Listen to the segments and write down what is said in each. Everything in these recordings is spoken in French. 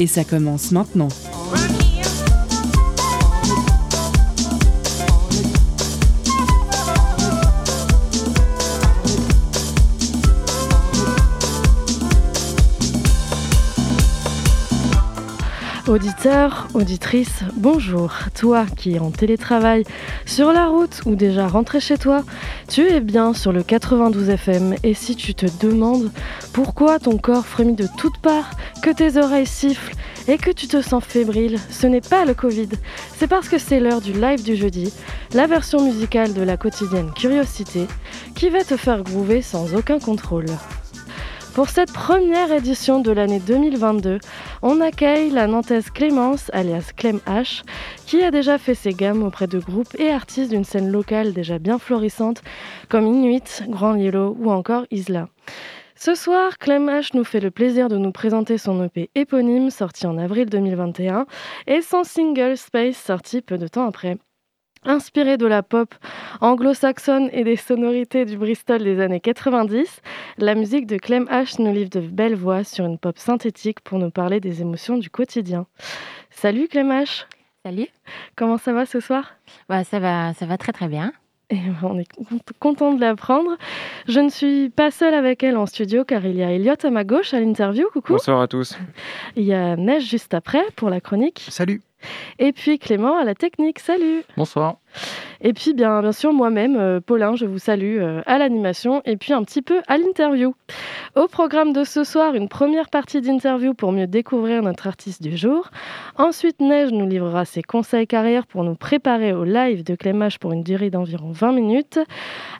Et ça commence maintenant. Auditeur, auditrice, bonjour. Toi qui es en télétravail, sur la route ou déjà rentré chez toi, tu es bien sur le 92 FM et si tu te demandes pourquoi ton corps frémit de toutes parts, que tes oreilles sifflent et que tu te sens fébrile, ce n'est pas le Covid, c'est parce que c'est l'heure du live du jeudi, la version musicale de la quotidienne Curiosité, qui va te faire groover sans aucun contrôle. Pour cette première édition de l'année 2022, on accueille la nantaise Clémence, alias Clem H, qui a déjà fait ses gammes auprès de groupes et artistes d'une scène locale déjà bien florissante, comme Inuit, Grand Yellow ou encore Isla. Ce soir, Clem H nous fait le plaisir de nous présenter son EP éponyme sorti en avril 2021 et son single Space sorti peu de temps après. Inspiré de la pop anglo-saxonne et des sonorités du Bristol des années 90, la musique de Clem H nous livre de belles voix sur une pop synthétique pour nous parler des émotions du quotidien. Salut Clem H Salut Comment ça va ce soir? Bah, ça, va, ça va très très bien. Et on est content de l'apprendre. Je ne suis pas seule avec elle en studio car il y a Elliot à ma gauche à l'interview. Coucou. Bonsoir à tous. Il y a Neige juste après pour la chronique. Salut. Et puis Clément à la technique. Salut. Bonsoir. Et puis bien, sûr moi-même, euh, Paulin, je vous salue euh, à l'animation et puis un petit peu à l'interview. Au programme de ce soir, une première partie d'interview pour mieux découvrir notre artiste du jour. Ensuite, Neige nous livrera ses conseils carrière pour nous préparer au live de Clémage pour une durée d'environ 20 minutes.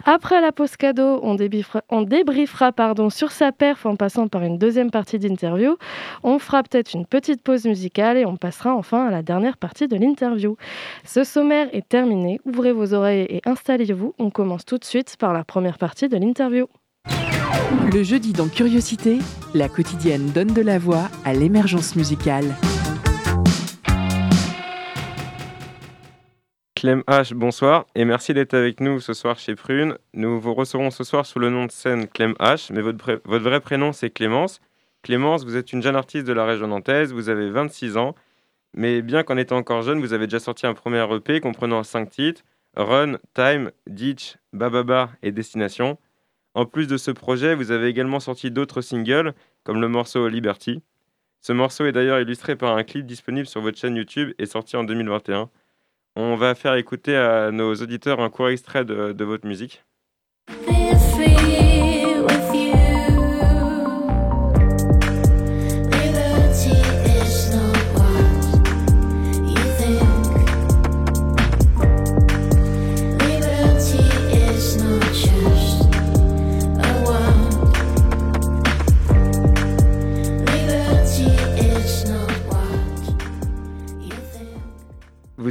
Après la pause cadeau, on débriefera, on débriefera pardon, sur sa perf en passant par une deuxième partie d'interview. On fera peut-être une petite pause musicale et on passera enfin à la dernière partie de l'interview. Ce sommaire est terminé. Ouvrez vos oreilles et installez-vous. On commence tout de suite par la première partie de l'interview. Le jeudi dans Curiosité, la quotidienne donne de la voix à l'émergence musicale. Clem H, bonsoir et merci d'être avec nous ce soir chez Prune. Nous vous recevrons ce soir sous le nom de scène Clem H, mais votre, votre vrai prénom c'est Clémence. Clémence, vous êtes une jeune artiste de la région nantaise, vous avez 26 ans, mais bien qu'en étant encore jeune, vous avez déjà sorti un premier EP comprenant 5 titres Run, Time, Ditch, Bababa et Destination. En plus de ce projet, vous avez également sorti d'autres singles, comme le morceau Liberty. Ce morceau est d'ailleurs illustré par un clip disponible sur votre chaîne YouTube et sorti en 2021. On va faire écouter à nos auditeurs un court extrait de, de votre musique.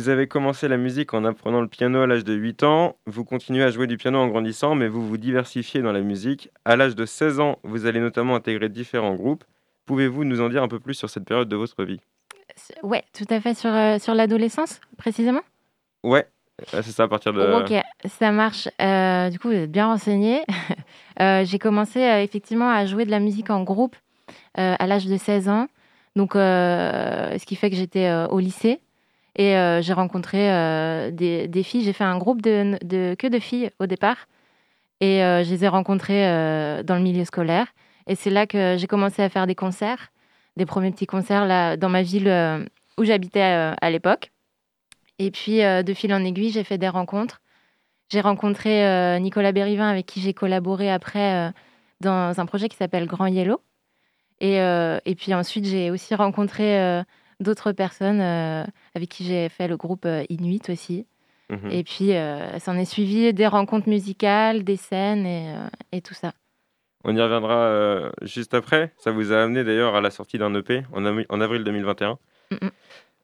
Vous avez commencé la musique en apprenant le piano à l'âge de 8 ans, vous continuez à jouer du piano en grandissant, mais vous vous diversifiez dans la musique. À l'âge de 16 ans, vous allez notamment intégrer différents groupes. Pouvez-vous nous en dire un peu plus sur cette période de votre vie? Ouais, tout à fait, sur, euh, sur l'adolescence, précisément? Ouais, euh, c'est ça, à partir de... Ok, ça marche. Euh, du coup, vous êtes bien renseigné. J'ai commencé effectivement à jouer de la musique en groupe à l'âge de 16 ans. Donc, ce qui fait que j'étais au lycée. Et euh, j'ai rencontré euh, des, filles. J'ai fait un groupe de, de, que de filles au départ. Et euh, je les ai rencontrées dans le milieu scolaire. Et c'est là que j'ai commencé à faire des concerts, des premiers petits concerts là, dans ma ville où j'habitais à l'époque. Et puis, de fil en aiguille, j'ai fait des rencontres. J'ai rencontré Nicolas Berrivin, avec qui j'ai collaboré après dans un projet qui s'appelle Grand Yellow. Et, et puis ensuite, j'ai aussi rencontré d'autres personnes euh, avec qui j'ai fait le groupe euh, Inuit aussi. Mhm. Et puis, euh, ça en est suivi des rencontres musicales, des scènes et, et tout ça. On y reviendra juste après. Ça vous a amené d'ailleurs à la sortie d'un EP en, en, avril 2021.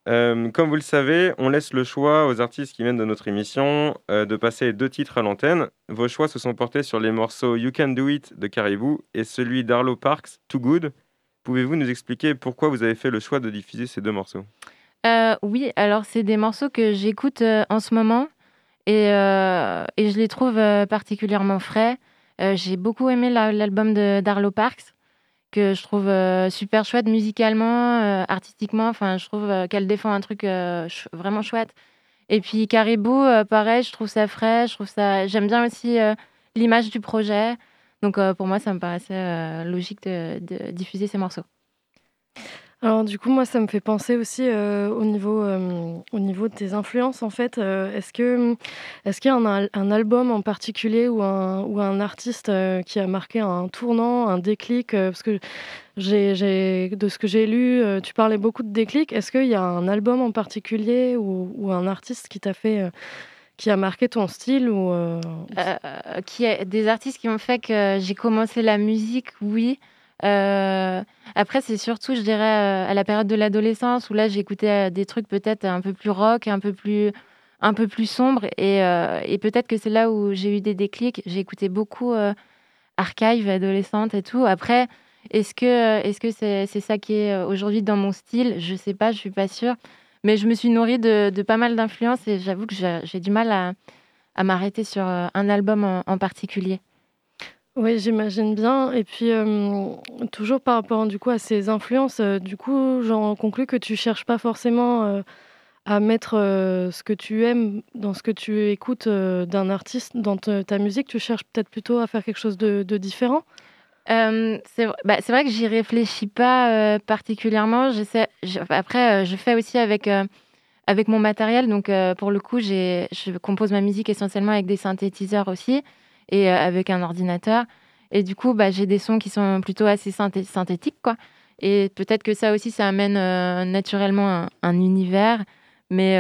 Euh, comme vous le savez, on laisse le choix aux artistes qui viennent de notre émission euh, de passer deux titres à l'antenne. Vos choix se sont portés sur les morceaux You Can Do It de Caribou et celui d'Arlo Parks, Too Good. Pouvez-vous nous expliquer pourquoi vous avez fait le choix de diffuser ces deux morceaux? Euh, Oui, alors c'est des morceaux que j'écoute en ce moment et, et, je les trouve particulièrement frais. J'ai beaucoup aimé l'album d'Arlo Parks que je trouve euh, super chouette musicalement, euh, artistiquement. Enfin, je trouve euh, qu'elle défend un truc vraiment chouette. Et puis Caribou, pareil, je trouve ça frais, ça. J'aime bien aussi l'image du projet. Donc pour moi, ça me paraissait logique de diffuser ces morceaux. Alors du coup, moi, ça me fait penser aussi euh, au, niveau, euh, au niveau de tes influences, en fait. Euh, est-ce que est-ce qu'il y a un, un, album en particulier ou un, ou un artiste qui a marqué un tournant, un déclic Parce que j'ai, de ce que j'ai lu, tu parlais beaucoup de déclic. Est-ce qu'il y a un album en particulier ou, ou un artiste qui t'a fait... qui a marqué ton style ou qui a, des artistes qui ont fait que j'ai commencé la musique, oui. Euh, après, c'est surtout, je dirais, euh, à la période de l'adolescence où là, j'écoutais euh, des trucs peut-être un peu plus rock, un peu plus, un peu plus sombre. Et, et peut-être que c'est là où j'ai eu des déclics. J'ai écouté beaucoup Archive, adolescente et tout. Après, est-ce que est-ce que c'est c'est ça qui est aujourd'hui dans mon style? Je sais pas, je suis pas sûre. Mais je me suis nourrie de, pas mal d'influences et j'avoue que j'ai du mal à, m'arrêter sur un album en particulier. Oui, j'imagine bien. Et puis, toujours par rapport du coup à ces influences, du coup, j'en conclus que tu cherches pas forcément à mettre ce que tu aimes dans ce que tu écoutes d'un artiste dans ta musique. Tu cherches peut-être plutôt à faire quelque chose de, différent. C'est bah, vrai que j'y réfléchis pas particulièrement. après, je fais aussi avec, avec mon matériel. Donc, pour le coup, je compose ma musique essentiellement avec des synthétiseurs aussi et avec un ordinateur. Et du coup, bah, j'ai des sons qui sont plutôt assez synthétiques, quoi. Et peut-être que ça aussi, ça amène naturellement un, univers. Mais,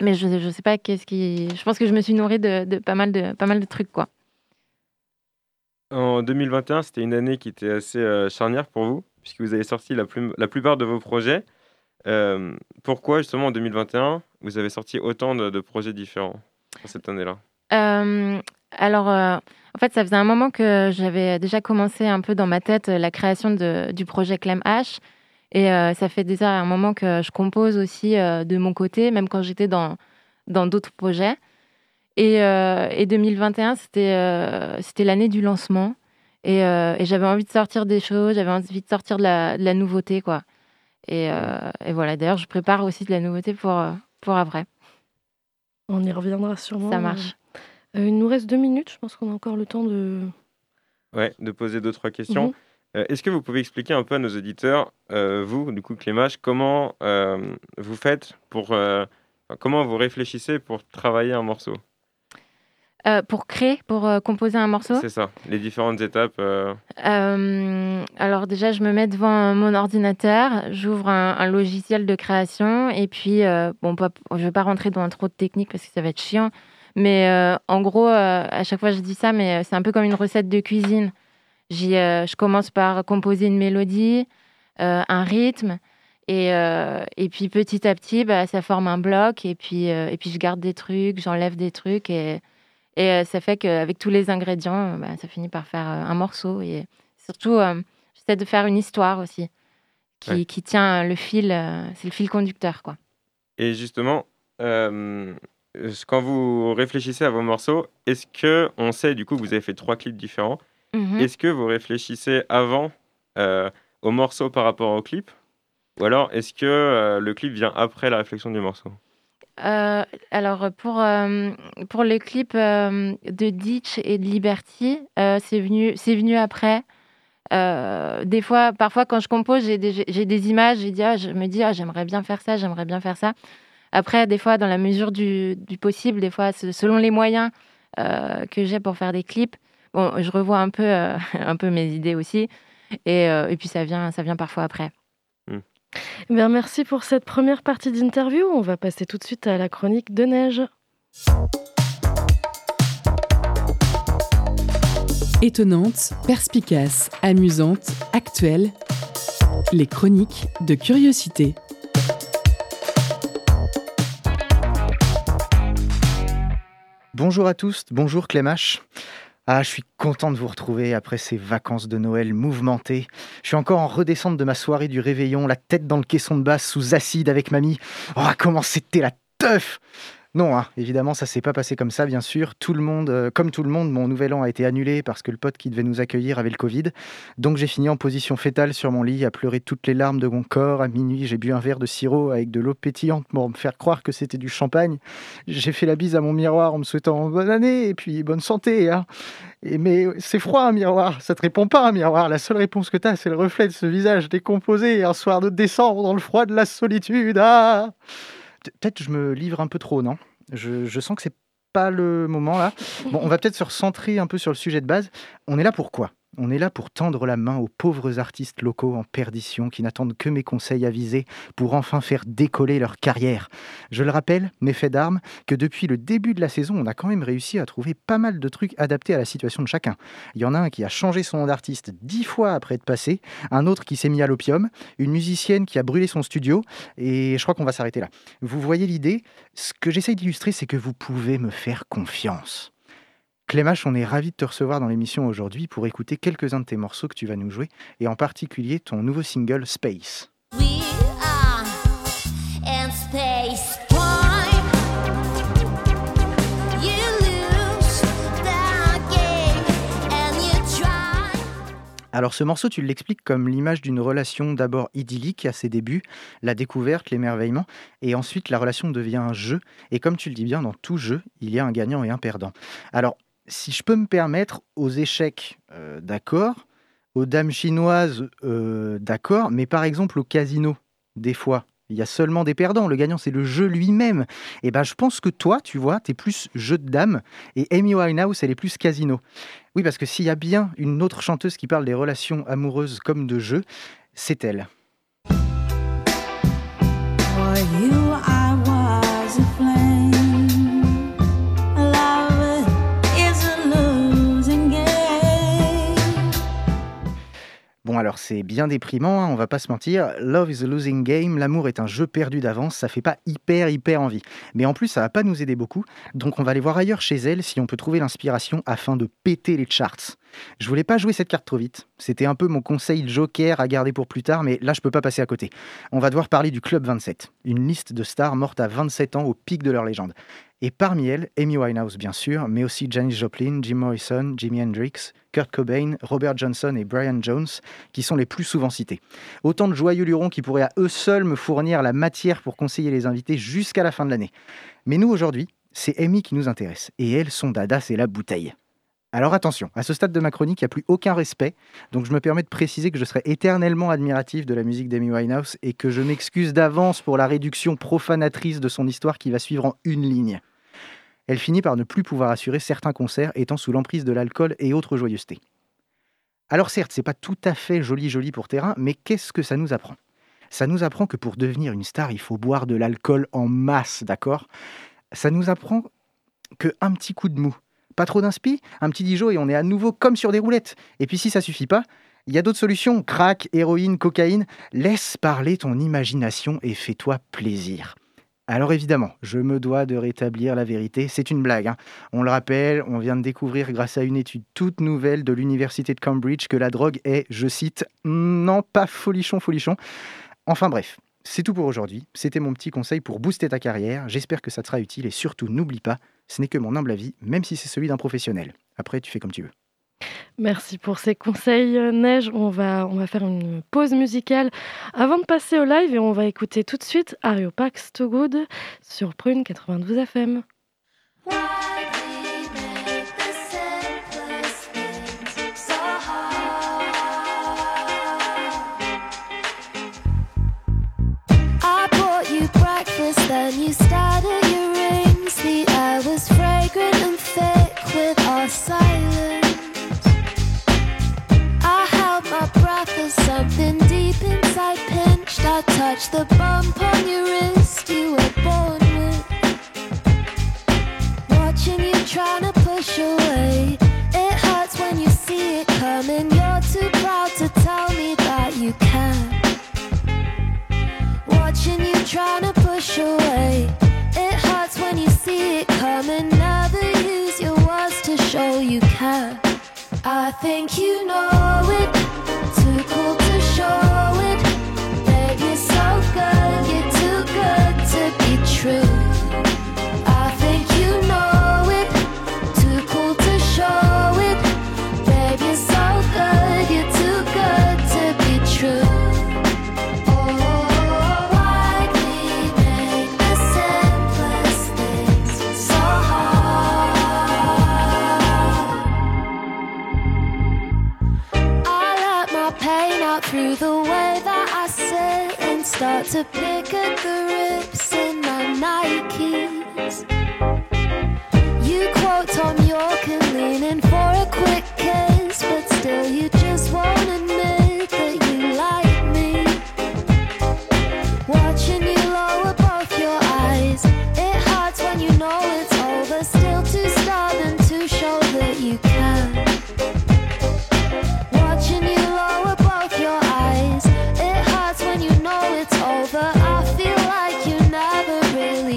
mais je ne sais pas qu'est-ce qui. Je pense que je me suis nourrie de, de, pas, mal de pas mal de trucs, quoi. En 2021, c'était une année qui était assez charnière pour vous, puisque vous avez sorti la, plupart de vos projets. pourquoi, justement, en 2021, vous avez sorti autant de, projets différents cette année-là? Alors, euh, en fait, ça faisait un moment que j'avais déjà commencé un peu dans ma tête euh, la création du projet Clem H. Et euh, ça fait déjà un moment que je compose aussi de mon côté, même quand j'étais dans d'autres projets. Et, et 2021, c'était c'était l'année du lancement. Et, et j'avais envie de sortir des choses, j'avais envie de sortir de la, de la nouveauté, quoi. Et, et voilà, d'ailleurs, je prépare aussi de la nouveauté pour, pour après. On y reviendra sûrement. Ça marche. Euh, il nous reste deux minutes. Je pense qu'on a encore le temps de. Ouais, de poser deux trois questions. Mhm. Euh, est-ce que vous pouvez expliquer un peu à nos auditeurs, euh, vous, du coup, Clémache, comment vous faites pour, comment vous réfléchissez pour travailler un morceau? Pour créer, pour composer un morceau C'est ça, les différentes étapes. alors déjà, je me mets devant mon ordinateur, j'ouvre un, un, logiciel de création et puis, bon, je ne vais pas rentrer dans trop de techniques parce que ça va être chiant. Mais euh, en gros, euh, à chaque fois je dis ça, mais euh, c'est un peu comme une recette de cuisine. je commence par composer une mélodie, un rythme, et, et, puis petit à petit, bah, ça forme un bloc, et puis, et puis je garde des trucs, j'enlève des trucs, et, et ça fait qu'avec tous les ingrédients, bah, ça finit par faire un morceau. Et surtout, j'essaie de faire une histoire aussi, qui, qui tient le fil, c'est le fil conducteur. quoi. Et justement, quand vous réfléchissez à vos morceaux, est-ce que on sait du coup que vous avez fait trois clips différents mhm. Est-ce que vous réfléchissez avant euh, au morceau par rapport au clip? Ou alors est-ce que euh, le clip vient après la réflexion du morceau? Euh, alors pour, pour le clip de Ditch et de Liberty, c'est venu, venu après. des fois, parfois quand je compose, j'ai des, des, images, ah, je me dis ah, j'aimerais bien faire ça, j'aimerais bien faire ça. Après, des fois, dans la mesure du, possible, des fois, selon les moyens euh, que j'ai pour faire des clips, bon, je revois un peu, euh, un peu mes idées aussi. Et, euh, et, puis, ça vient, ça vient parfois après. Eh bien, merci pour cette première partie d'interview. On va passer tout de suite à la chronique de neige. Étonnante, perspicace, amusante, actuelle, les chroniques de curiosité. Bonjour à tous, bonjour Clémache. Ah, je suis content de vous retrouver après ces vacances de Noël mouvementées. Je suis encore en redescente de ma soirée du réveillon, la tête dans le caisson de basse sous acide avec mamie. Oh, comment c'était la teuf non, hein, évidemment, ça s'est pas passé comme ça, bien sûr. Tout le monde, euh, comme tout le monde, mon nouvel an a été annulé parce que le pote qui devait nous accueillir avait le Covid. Donc j'ai fini en position fétale sur mon lit, à pleurer toutes les larmes de mon corps. À minuit, j'ai bu un verre de sirop avec de l'eau pétillante pour me faire croire que c'était du champagne. J'ai fait la bise à mon miroir en me souhaitant bonne année et puis bonne santé. Hein. Mais c'est froid un miroir, ça te répond pas un miroir. La seule réponse que tu as, c'est le reflet de ce visage décomposé un soir de décembre dans le froid de la solitude. Ah peut-être je me livre un peu trop, non? Je, sens que c'est pas le moment là. Bon, on va peut-être se recentrer un peu sur le sujet de base. On est là pour quoi? On est là pour tendre la main aux pauvres artistes locaux en perdition qui n'attendent que mes conseils avisés pour enfin faire décoller leur carrière. Je le rappelle, mes faits d'armes, que depuis le début de la saison, on a quand même réussi à trouver pas mal de trucs adaptés à la situation de chacun. Il y en a un qui a changé son nom d'artiste dix fois après être passé, un autre qui s'est mis à l'opium, une musicienne qui a brûlé son studio, et je crois qu'on va s'arrêter là. Vous voyez l'idée? Ce que j'essaye d'illustrer, c'est que vous pouvez me faire confiance. Clémache, on est ravi de te recevoir dans l'émission aujourd'hui pour écouter quelques-uns de tes morceaux que tu vas nous jouer, et en particulier ton nouveau single Space. Alors ce morceau, tu l'expliques comme l'image d'une relation d'abord idyllique à ses débuts, la découverte, l'émerveillement, et ensuite la relation devient un jeu. Et comme tu le dis bien, dans tout jeu, il y a un gagnant et un perdant. Alors si je peux me permettre, aux échecs, euh, d'accord, aux dames chinoises, euh, d'accord, mais par exemple au casino, des fois, il y a seulement des perdants. Le gagnant, c'est le jeu lui-même. Et eh ben, je pense que toi, tu vois, tu es plus jeu de dames et Amy Winehouse, elle est plus casino. Oui, parce que s'il y a bien une autre chanteuse qui parle des relations amoureuses comme de jeu, c'est elle. Alors c'est bien déprimant, hein, on va pas se mentir. Love is a losing game, l'amour est un jeu perdu d'avance, ça fait pas hyper hyper envie. Mais en plus, ça va pas nous aider beaucoup, donc on va aller voir ailleurs chez elle si on peut trouver l'inspiration afin de péter les charts. Je voulais pas jouer cette carte trop vite. C'était un peu mon conseil joker à garder pour plus tard, mais là je peux pas passer à côté. On va devoir parler du Club 27, une liste de stars mortes à 27 ans au pic de leur légende. Et parmi elles, Amy Winehouse bien sûr, mais aussi Janis Joplin, Jim Morrison, Jimi Hendrix, Kurt Cobain, Robert Johnson et Brian Jones, qui sont les plus souvent cités. Autant de joyeux lurons qui pourraient à eux seuls me fournir la matière pour conseiller les invités jusqu'à la fin de l'année. Mais nous aujourd'hui, c'est Amy qui nous intéresse, et elle, son dada, c'est la bouteille. Alors attention, à ce stade de ma chronique, il n'y a plus aucun respect, donc je me permets de préciser que je serai éternellement admiratif de la musique d'Amy Winehouse et que je m'excuse d'avance pour la réduction profanatrice de son histoire qui va suivre en une ligne. Elle finit par ne plus pouvoir assurer certains concerts étant sous l'emprise de l'alcool et autres joyeusetés. Alors certes, c'est pas tout à fait joli joli pour terrain, mais qu'est-ce que ça nous apprend? Ça nous apprend que pour devenir une star, il faut boire de l'alcool en masse, d'accord? Ça nous apprend que un petit coup de mou, pas trop d'inspi, un petit Dijon et on est à nouveau comme sur des roulettes. Et puis si ça suffit pas, il y a d'autres solutions, crack, héroïne, cocaïne. Laisse parler ton imagination et fais-toi plaisir. Alors évidemment, je me dois de rétablir la vérité, c'est une blague. Hein. On le rappelle, on vient de découvrir grâce à une étude toute nouvelle de l'université de Cambridge que la drogue est, je cite, non pas folichon folichon. Enfin bref, c'est tout pour aujourd'hui. C'était mon petit conseil pour booster ta carrière. J'espère que ça sera utile et surtout n'oublie pas, ce n'est que mon humble avis, même si c'est celui d'un professionnel. Après, tu fais comme tu veux. Merci pour ces conseils, euh, Neige. On va, on va faire une pause musicale avant de passer au live et on va écouter tout de suite Ario Pax To Good sur Prune 92 FM. Touch the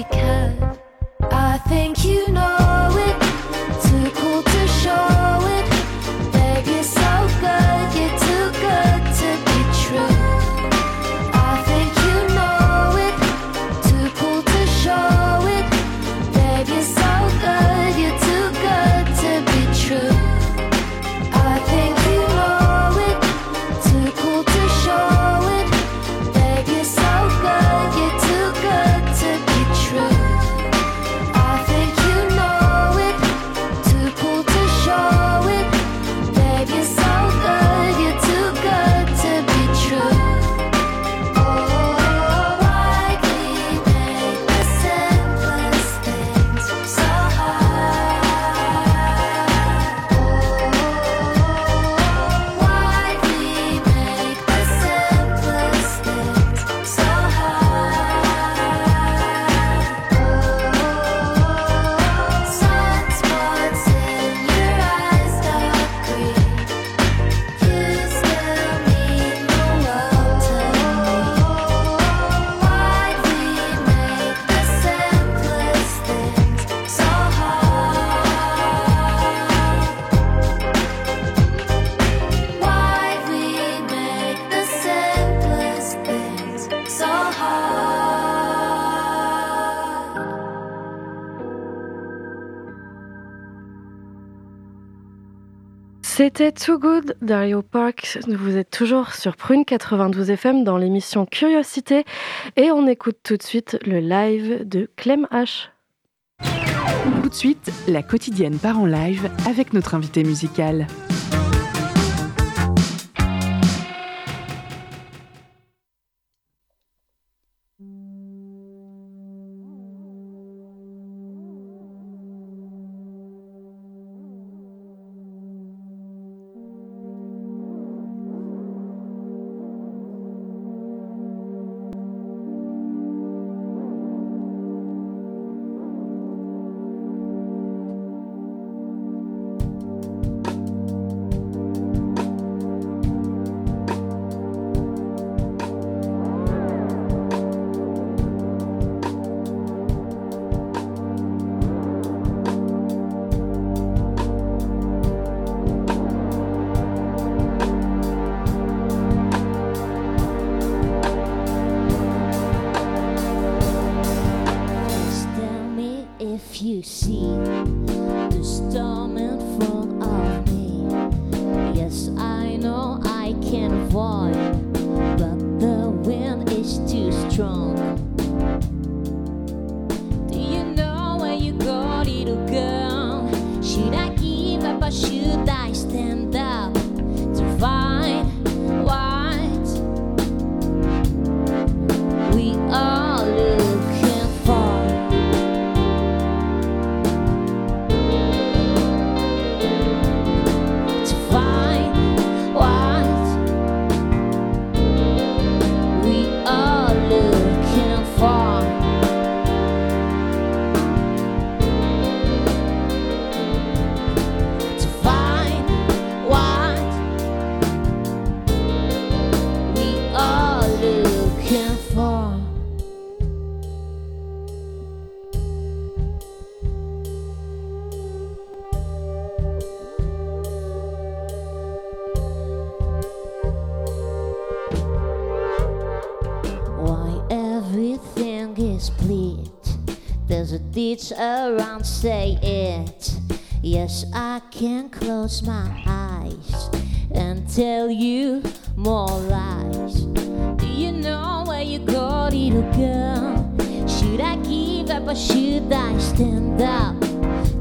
because I think you C'était Too Good d'Ario Park. Vous êtes toujours sur Prune 92 FM dans l'émission Curiosité et on écoute tout de suite le live de Clem H. Tout de suite, la quotidienne part en live avec notre invité musical. around, say it. Yes, I can close my eyes and tell you more lies. Do you know where you go, little girl? Should I give up or should I stand up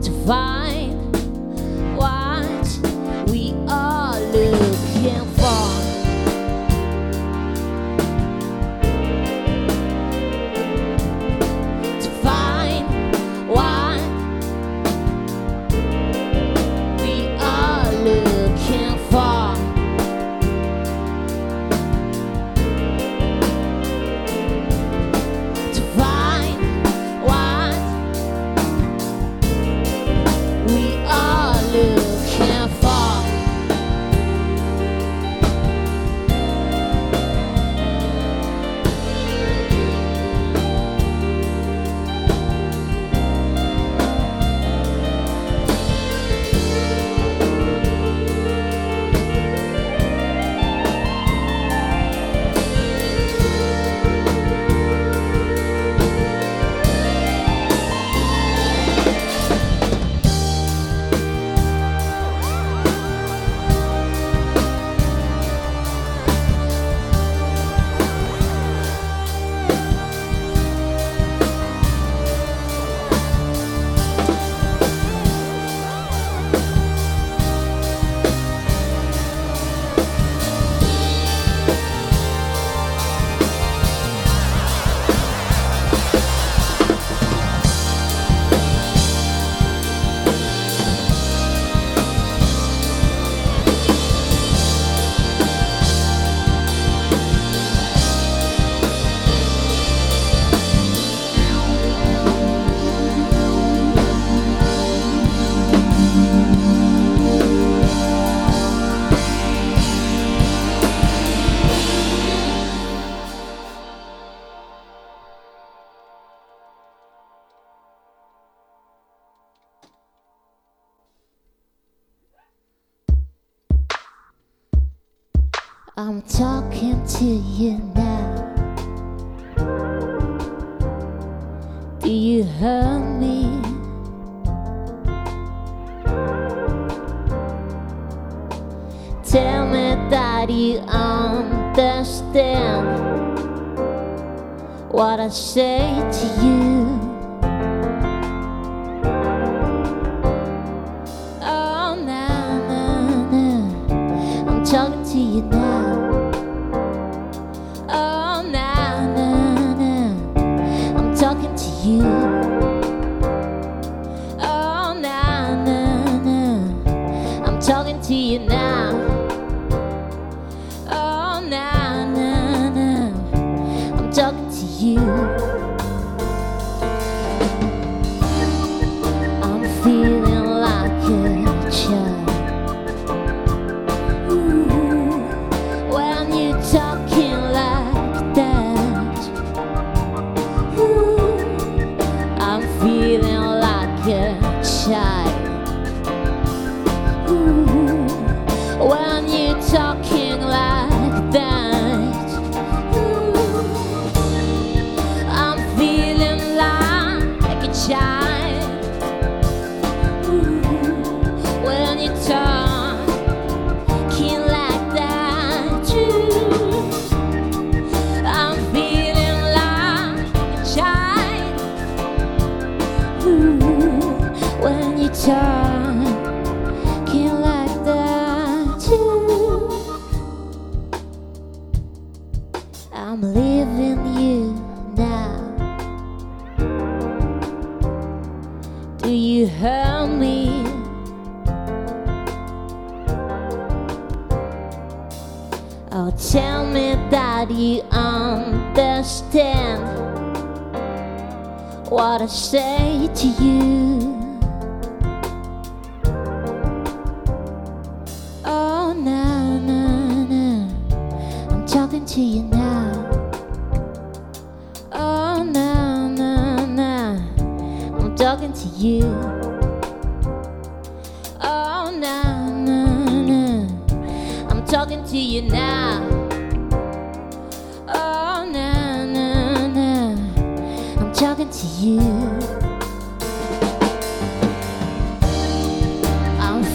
to find? I'm talking to you now. Do you hear me? Tell me that you understand what I say to you.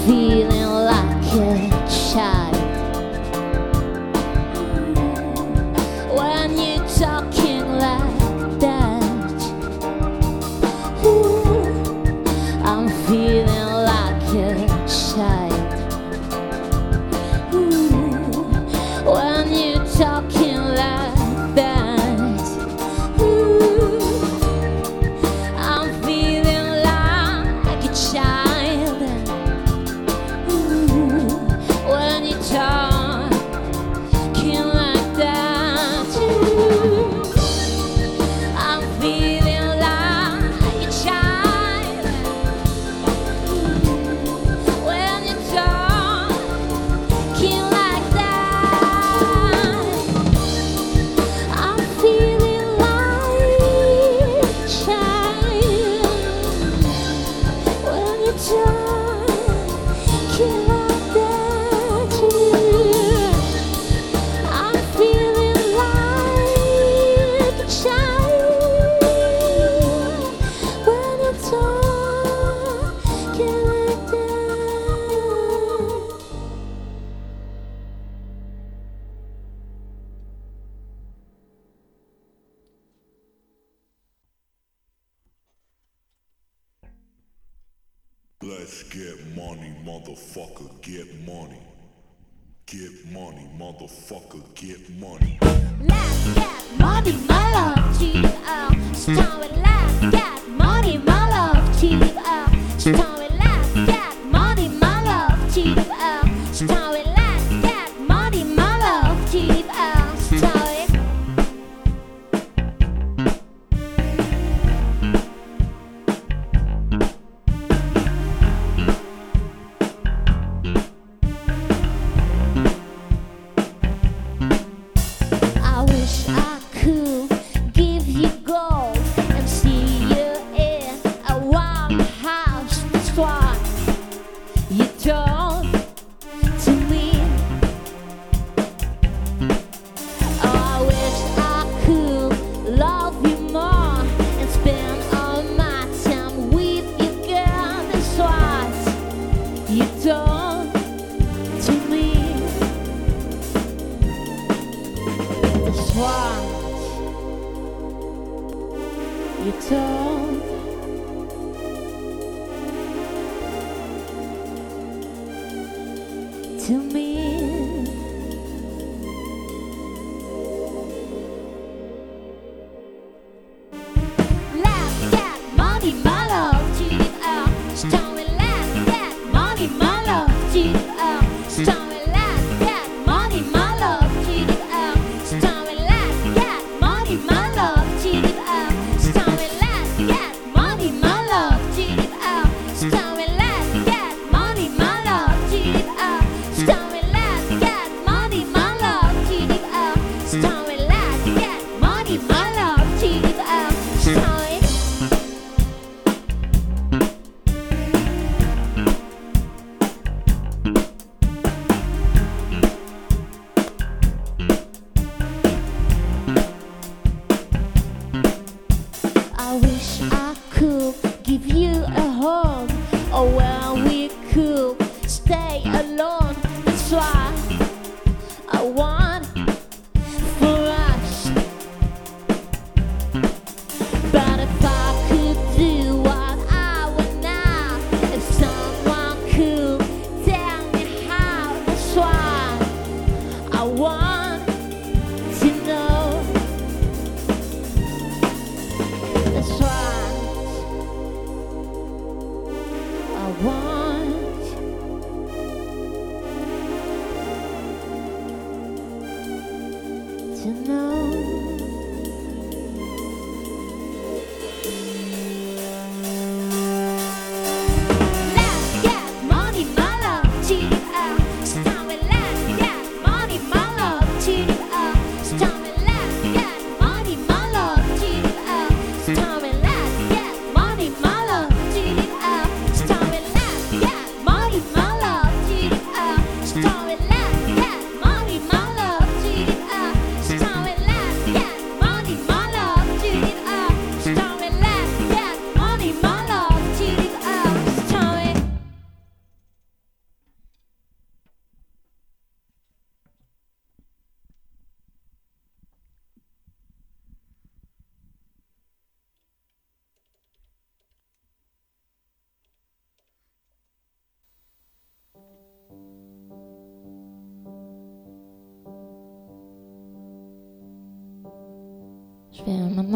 feel motherfucker, get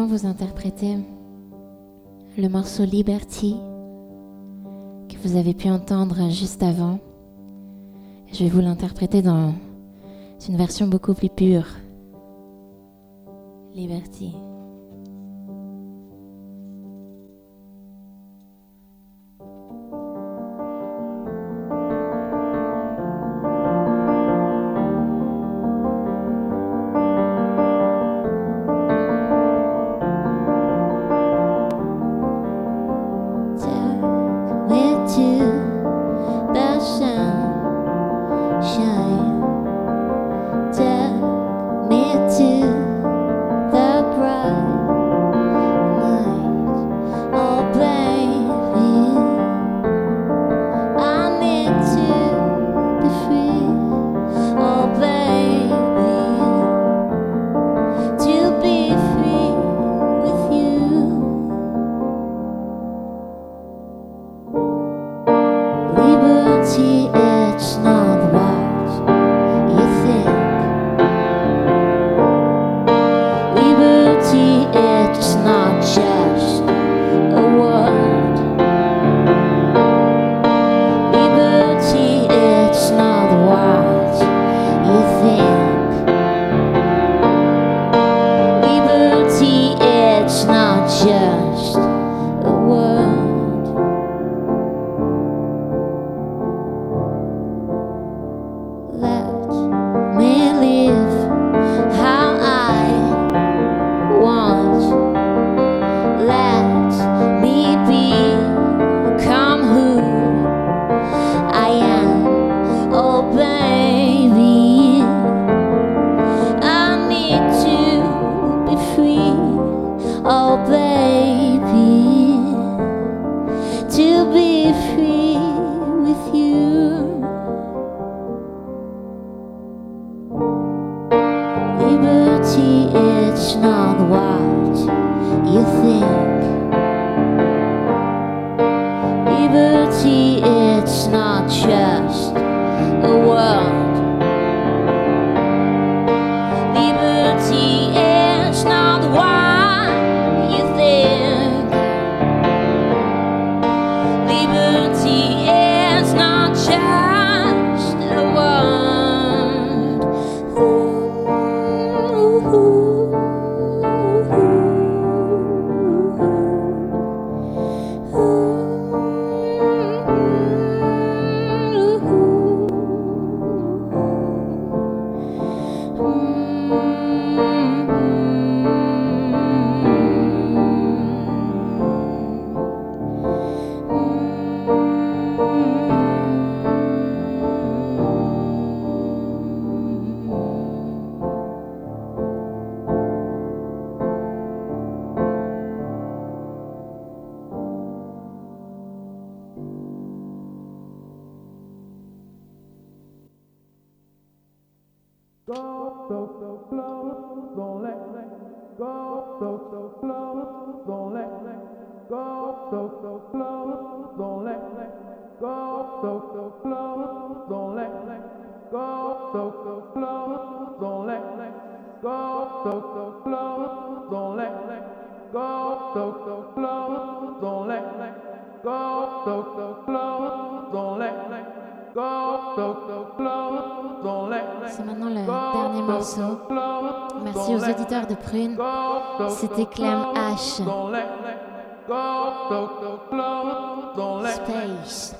vous interpréter le morceau Liberty que vous avez pu entendre juste avant. Je vais vous l'interpréter dans une version beaucoup plus pure. Liberty. C'est maintenant le dernier morceau. Merci aux auditeurs de Prune. C'était Clem H. Space.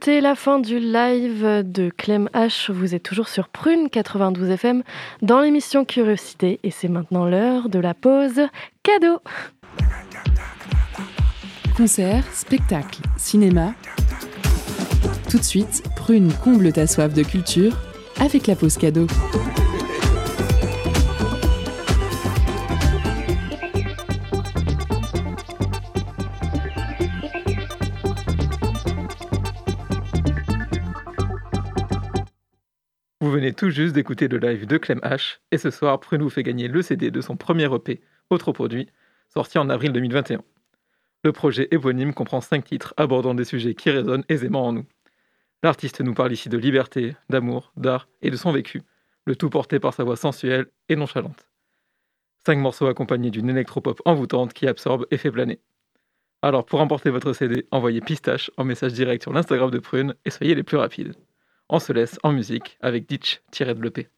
D'écouter la fin du live de Clem H. Vous êtes toujours sur Prune 92 FM dans l'émission Curiosité et c'est maintenant l'heure de la pause cadeau. Concert, spectacle, cinéma. Tout de suite, Prune comble ta soif de culture avec la pause cadeau. Vous venez tout juste d'écouter le live de Clem H, et ce soir, Prune vous fait gagner le CD de son premier EP, Autre Produit, sorti en avril 2021. Le projet éponyme comprend cinq titres abordant des sujets qui résonnent aisément en nous. L'artiste nous parle ici de liberté, d'amour, d'art et de son vécu, le tout porté par sa voix sensuelle et nonchalante. Cinq morceaux accompagnés d'une électropop envoûtante qui absorbe et fait planer. Alors pour emporter votre CD, envoyez pistache en message direct sur l'Instagram de Prune et soyez les plus rapides. On se laisse en musique avec Ditch tiré de l'EP.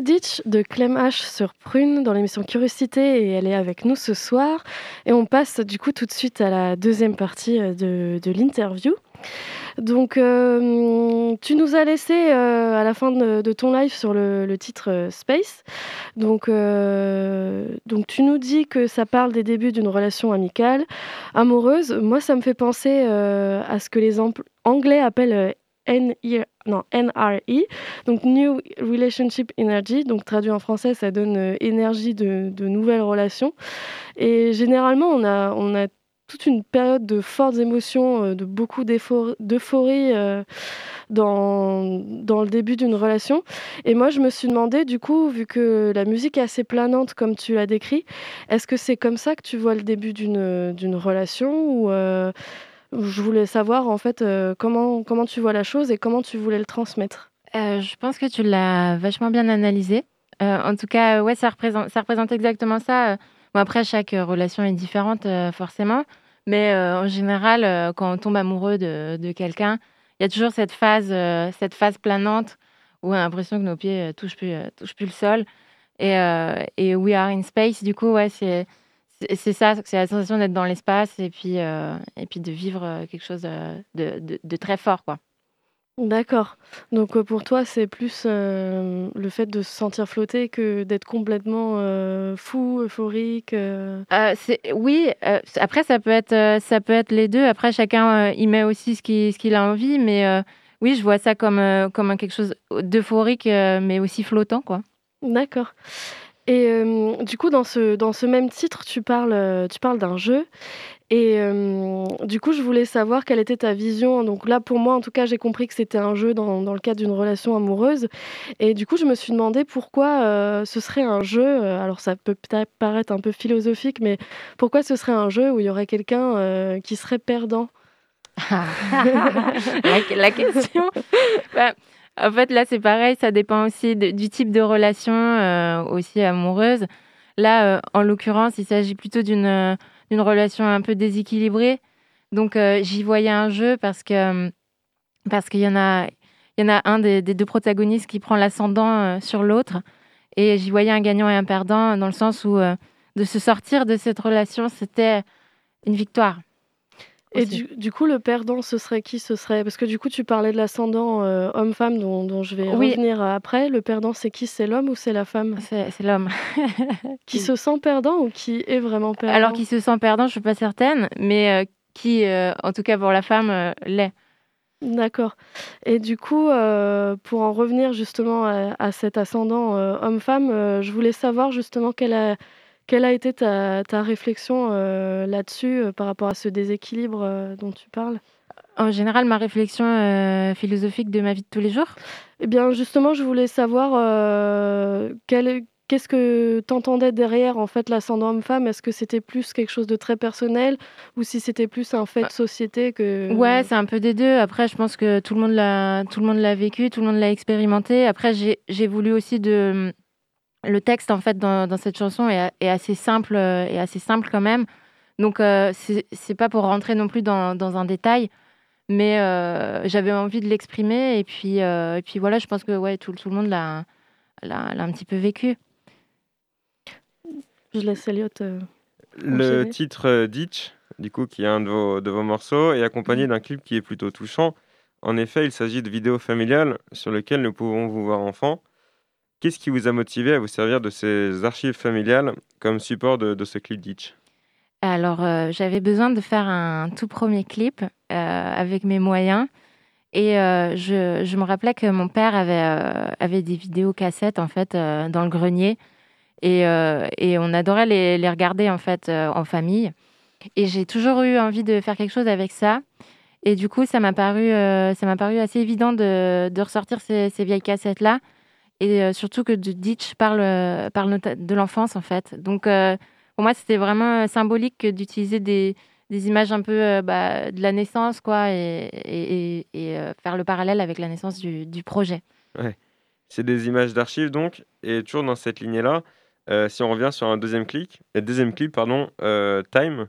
Ditch de Clem H sur Prune dans l'émission Curiosité et elle est avec nous ce soir. Et on passe du coup tout de suite à la deuxième partie euh, de, l'interview. Donc, euh, tu nous as laissé euh, à la fin de, ton live sur le, titre Space. Donc, donc, tu nous dis que ça parle des débuts d'une relation amicale, amoureuse. Moi, ça me fait penser à ce que les Anglais appellent NRE, donc New Relationship Energy, donc traduit en français, ça donne euh, énergie de, de nouvelles relations. Et généralement, on a, on a toute une période de fortes émotions, euh, de beaucoup d'euphorie euh, dans, dans le début d'une relation. Et moi, je me suis demandé, du coup, vu que la musique est assez planante, comme tu l'as décrit, est-ce que c'est comme ça que tu vois le début d'une relation ou je voulais savoir en fait euh, comment, comment tu vois la chose et comment tu voulais le transmettre. Euh, je pense que tu l'as vachement bien analysé. Euh, en tout cas, ouais, ça représente, ça représente exactement ça. Bon, après, chaque relation est différente, forcément. Mais en général, quand on tombe amoureux de, de quelqu'un, il y a toujours cette phase, cette phase planante où on a l'impression que nos pieds touchent, plus, touchent plus le sol. Et, et We Are in Space, du coup, ouais, c'est, c'est, ça, c'est la sensation d'être dans l'espace et puis, euh, et puis de vivre euh, quelque chose euh, de, de, de très fort, quoi. D'accord. Donc pour toi, c'est plus euh, le fait de se sentir flotter que d'être complètement euh, fou, euphorique. oui, après, ça peut, être, ça peut être les deux. Après, chacun y met aussi ce qu'il, ce qu'il a envie. Mais oui, je vois ça comme, comme quelque chose d'euphorique, mais aussi flottant, quoi. D'accord. Et euh, du coup, dans ce, dans ce même titre, tu parles, euh, tu parles d'un jeu. Et euh, du coup, je voulais savoir quelle était ta vision. Donc là, pour moi, en tout cas, j'ai compris que c'était un jeu dans, dans le cadre d'une relation amoureuse. Et du coup, je me suis demandé pourquoi euh, ce serait un jeu. Alors, ça peut peut-être paraître un peu philosophique, mais pourquoi ce serait un jeu où il y aurait quelqu'un qui serait perdant? La, la question. Bah, en fait, là, c'est pareil. Ça dépend aussi du type de relation, euh, aussi amoureuse. Là, euh, en l'occurrence, il s'agit plutôt d'une euh, d'une relation un peu déséquilibrée. Donc, j'y voyais un jeu parce que parce qu'il y en a il y en a un des, des deux protagonistes qui prend l'ascendant sur l'autre. Et j'y voyais un gagnant et un perdant dans le sens où de se sortir de cette relation, c'était une victoire. Et du, du coup, le perdant, ce serait qui? Ce serait parce que du coup, tu parlais de l'ascendant euh, homme-femme dont, dont je vais Oui. revenir après. Le perdant, c'est qui? C'est l'homme ou c'est la femme? C'est l'homme. Qui se sent perdant ou qui est vraiment perdant? Alors qui se sent perdant, je suis pas certaine, mais euh, qui, euh, en tout cas pour la femme, l'est. D'accord. Et du coup, euh, pour en revenir justement à, à cet ascendant euh, homme-femme, euh, je voulais savoir justement quelle a, quelle a été ta, ta réflexion euh, là-dessus euh, par rapport à ce déséquilibre euh, dont tu parles? En général, ma réflexion philosophique de ma vie de tous les jours? Eh bien, justement, je voulais savoir quel- qu'est-ce que tu entendais derrière en fait l'ascendant homme-femme. Est-ce que c'était plus quelque chose de très personnel ou si c'était plus un fait de société que Ouais, c'est un peu des deux. Après, je pense que tout le monde l'a, tout le monde l'a vécu, tout le monde l'a expérimenté. Après, j'ai, j'ai voulu aussi de le texte en fait dans, dans cette chanson est, est assez simple euh, et assez simple quand même. Donc euh, c'est, pas pour rentrer non plus dans, dans un détail, mais euh, j'avais envie de l'exprimer et puis euh, et puis voilà, je pense que ouais tout, tout le monde l'a, un petit peu vécu. Je laisse Elliot. euh, Le Enchaîner. titre Ditch, du coup, qui est un de vos, de vos morceaux, est accompagné d'un clip qui est plutôt touchant. En effet, il s'agit de vidéos familiales sur lesquelles nous pouvons vous voir enfant. Qu'est-ce qui vous a motivé à vous servir de ces archives familiales comme support de, ce clip Ditch? Alors, euh, j'avais besoin de faire un tout premier clip euh, avec mes moyens. Et euh, je, je me rappelais que mon père avait, avait des vidéos cassettes, en fait, dans le grenier. Et, et on adorait les, les regarder, en fait, en famille. Et j'ai toujours eu envie de faire quelque chose avec ça. Et du coup, ça m'a paru, ça paru assez évident de, de ressortir ces vieilles cassettes-là. Et euh, surtout que Ditch parle, euh, parle de l'enfance, en fait. Donc, euh, pour moi, c'était vraiment symbolique que d'utiliser des, des images un peu bah, de la naissance, quoi, et, et, faire le parallèle avec la naissance du, du projet. C'est des images d'archives donc, et toujours dans cette lignée-là, euh, si on revient sur un deuxième clip, et deuxième clip pardon, euh, Time,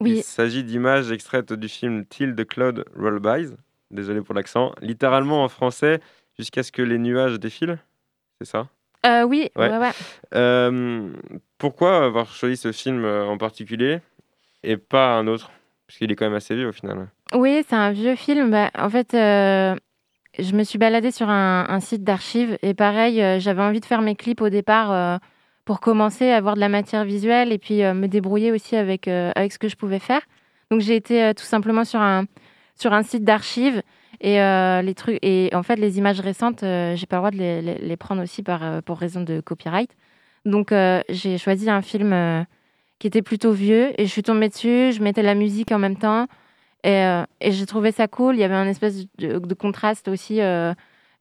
il Oui, s'agit d'images extraites du film Till the Cloud Rollbys, désolé pour l'accent, littéralement en français, jusqu'à ce que les nuages défilent, c'est ça? Euh, oui, Ouais. ouais, ouais. Euh, pourquoi avoir choisi ce film euh, en particulier et pas un autre? Parce qu'il est quand même assez vieux au final. Oui, c'est un vieux film. Bah, en fait, euh, je me suis baladée sur un, un site d'archives et pareil, j'avais envie de faire mes clips au départ pour commencer à avoir de la matière visuelle et puis me débrouiller aussi avec, avec ce que je pouvais faire. Donc j'ai été tout simplement sur un, sur un site d'archives et euh, les trucs et en fait les images récentes, euh, j'ai pas le droit de les, prendre aussi par, euh, pour raison de copyright. Donc euh, j'ai choisi un film qui était plutôt vieux et je suis tombée dessus, je mettais la musique en même temps. Et, et j'ai trouvé ça cool. Il y avait un espèce de, contraste aussi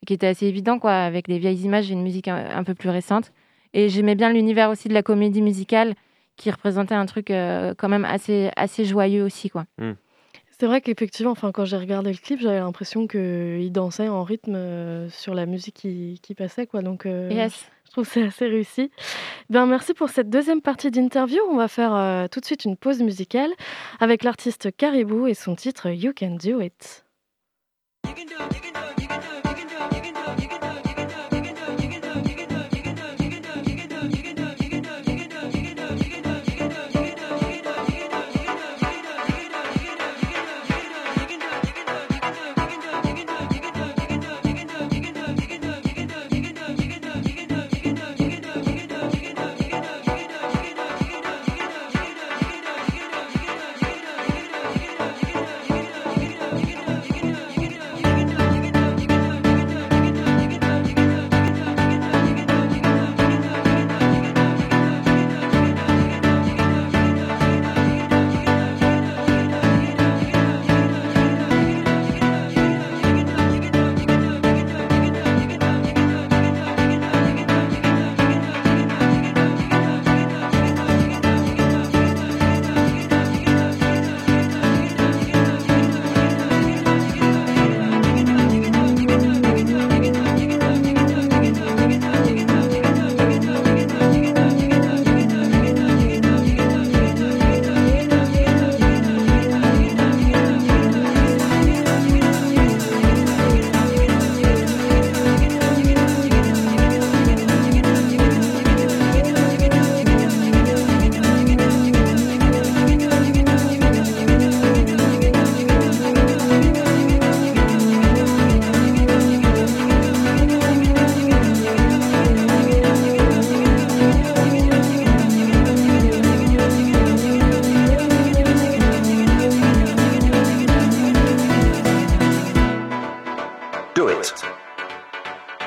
qui était assez évident, quoi, avec les vieilles images et une musique un, peu plus récente. Et j'aimais bien l'univers aussi de la comédie musicale qui représentait un truc quand même assez, assez joyeux aussi, quoi. C'est vrai qu'effectivement, enfin, quand j'ai regardé le clip, j'avais l'impression qu'il dansait en rythme euh, sur la musique qui, qui passait. Quoi. Donc, euh, Yes. je trouve que c'est assez réussi. Bien, merci pour cette deuxième partie d'interview. On va faire euh, tout de suite une pause musicale avec l'artiste Caribou et son titre You Can Do It. Do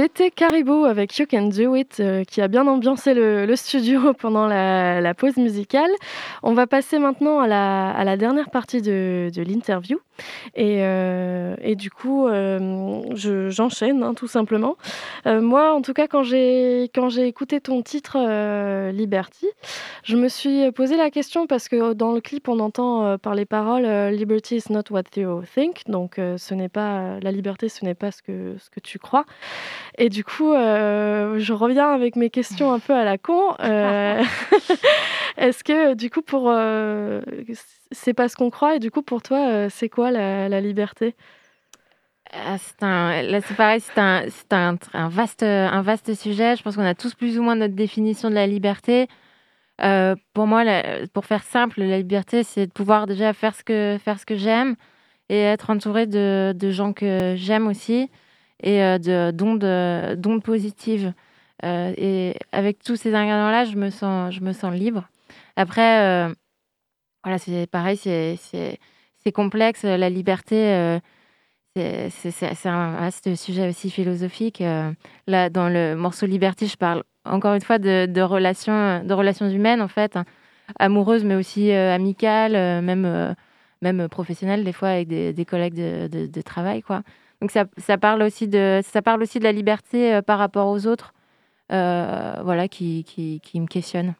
C'était Caribou avec You Can Do It euh, qui a bien ambiancé le, studio pendant la, pause musicale. On va passer maintenant à la, dernière partie de, l'interview. Et, euh, et du coup, euh, je- j'enchaîne hein, tout simplement. Moi, en tout cas, quand j'ai écouté ton titre Liberty, je me suis posé la question parce que dans le clip, on entend par les paroles Liberty is not what you think. Donc, ce pas la liberté, ce n'est pas ce que tu crois. Et du coup, euh, je reviens avec mes questions un peu à la con. Euh, Est-ce que, du coup, pour euh, c'est pas ce qu'on croit et du coup, pour toi, c'est quoi la, liberté? Ah, c'est un, là, c'est pareil, c'est un, un, un vaste, un vaste sujet. Je pense qu'on a tous plus ou moins notre définition de la liberté. Pour moi, pour faire simple, la liberté, c'est de pouvoir déjà faire ce que, faire ce que j'aime et être entouré de, de gens que j'aime aussi et euh, euh, d'ondes positives. Euh, et avec tous ces ingrédients-là, je me sens, je me sens libre. Après, voilà, c'est pareil, c'est, complexe. La liberté, c'est, un vaste sujet aussi philosophique. Là, dans le morceau Liberty, je parle encore une fois de, de relations, de relations humaines, en fait, amoureuses, mais aussi amicales, même, même professionnelles, des fois, avec des, des collègues de, de- de travail, quoi. Donc, ça, parle aussi de, ça parle aussi de la liberté euh, par rapport aux autres, euh, voilà, qui, qui, qui me questionne.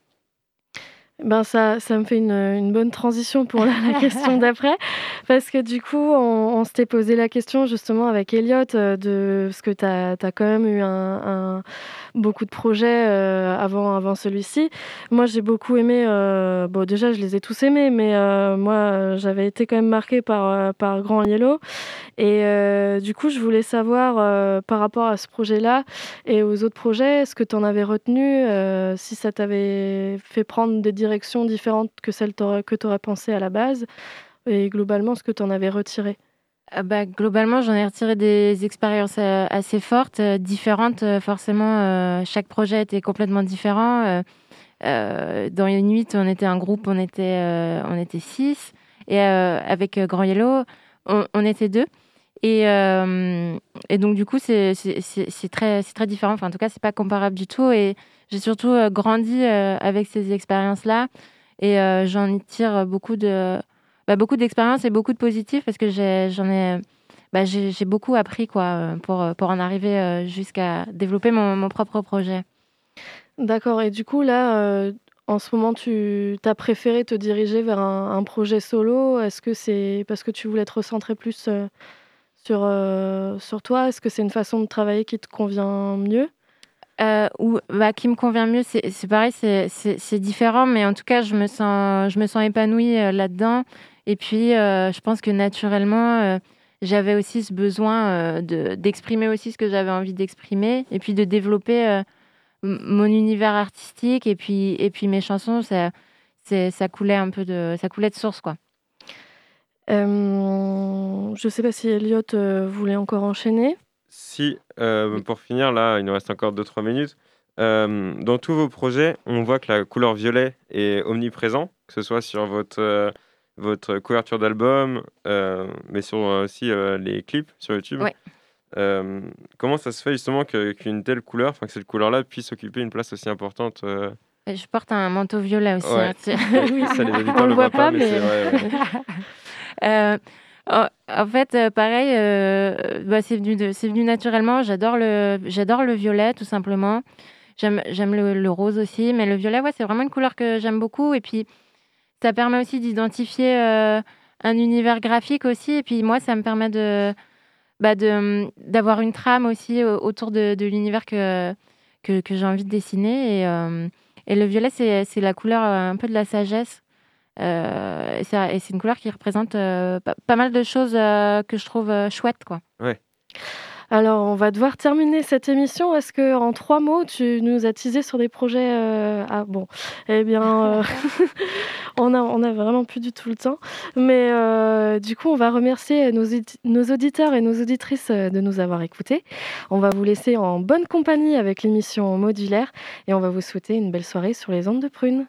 Ben ça, ça me fait une, une bonne transition pour la, la question d'après, parce que du coup, on, on s'était posé la question justement avec Elliot, euh, de, parce que tu as, quand même eu un, un- beaucoup de projets euh, avant, avant celui-ci. Moi, j'ai beaucoup aimé, euh, bon déjà, je les ai tous aimés, mais euh, moi, j'avais été quand même marquée par, par Grand Yellow. Et du coup, je voulais savoir par rapport à ce projet-là et aux autres projets, ce que tu en avais retenu, si ça t'avait fait prendre des directions différentes que celles que tu aurais pensé à la base, et globalement, ce que tu en avais retiré? Euh, bah, globalement, j'en ai retiré des expériences euh, assez fortes, euh, différentes. euh, forcément, chaque projet était complètement différent. Dans une nuit, on était un groupe, on était, on était six. Et avec Grand Yellow, on, était deux. Et, et donc, du coup, c'est très, très différent. Enfin, en tout cas, c'est pas comparable du tout. Et j'ai surtout euh, grandi euh, avec ces expériences-là. Et euh, j'en tire beaucoup de bah, beaucoup d'expériences et beaucoup de positifs parce que j'en ai, bah, j'ai beaucoup appris quoi, pour, pour en arriver jusqu'à développer mon, mon propre projet. D'accord, et du coup, là, en ce moment, tu as préféré te diriger vers un, projet solo? Est-ce que c'est parce que tu voulais te recentrer plus sur, sur toi? Est-ce que c'est une façon de travailler qui te convient mieux? Euh, ou bah, qui me convient mieux, c'est pareil, c'est- différent, mais en tout cas, je me sens, je me sens épanouie euh, là-dedans. Et puis, euh, je pense que naturellement, euh, j'avais aussi ce besoin de- d'exprimer aussi ce que j'avais envie d'exprimer, et puis de développer mon univers artistique, et puis, et puis mes chansons, ça, ça coulait un peu de, ça coulait de source, quoi. Je sais pas si Elliot voulait encore enchaîner. Si, euh, pour finir, là, il nous reste encore 2-3 minutes. Euh, dans tous vos projets, on voit que la couleur violet est omniprésent, que ce soit sur votre, euh, votre couverture d'album, mais sur aussi les clips sur YouTube. Comment ça se fait justement qu'une telle couleur, enfin que cette couleur-là puisse occuper une place aussi importante Je porte un manteau violet aussi. Ouais. hein, tu- Oui, ça, les auditeurs On le le voit pas, pas, mais, mais- Euh, en, fait, euh, pareil, euh, bah, c'est venu, naturellement. J'adore le, violet, tout simplement. J'aime, le, rose aussi, mais le violet, ouais, c'est vraiment une couleur que j'aime beaucoup. Et puis, ça permet aussi d'identifier euh, un univers graphique aussi. Et puis, moi, ça me permet de, bah, d'avoir une trame aussi autour de, l'univers que, j'ai envie de dessiner. Et, et le violet, c'est, la couleur un peu de la sagesse. Euh, et c'est une couleur qui représente euh, pas, pas mal de choses euh, que je trouve euh, chouettes, quoi. Alors, on va devoir terminer cette émission. Est-ce que, en trois mots, tu nous as teasé sur des projets euh, Ah bon, eh bien, euh, on a on a vraiment plus du tout le temps. Mais euh, du coup, on va remercier nos, nos auditeurs et nos auditrices de nous avoir écoutés. On va vous laisser en bonne compagnie avec l'émission modulaire et on va vous souhaiter une belle soirée sur les ondes de prune.